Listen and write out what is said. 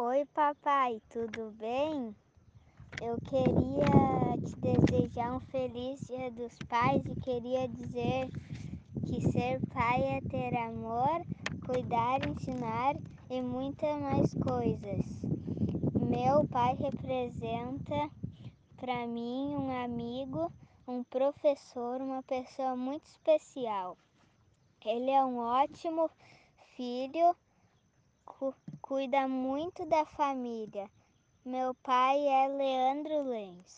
Oi, papai, tudo bem? Eu queria te desejar um feliz Dia dos Pais e queria dizer que ser pai é ter amor, cuidar, ensinar e muitas mais coisas. Meu pai representa para mim um amigo, um professor, uma pessoa muito especial. Ele é um ótimo filho, cu cuida muito da família. Meu pai é Leandro Lenz.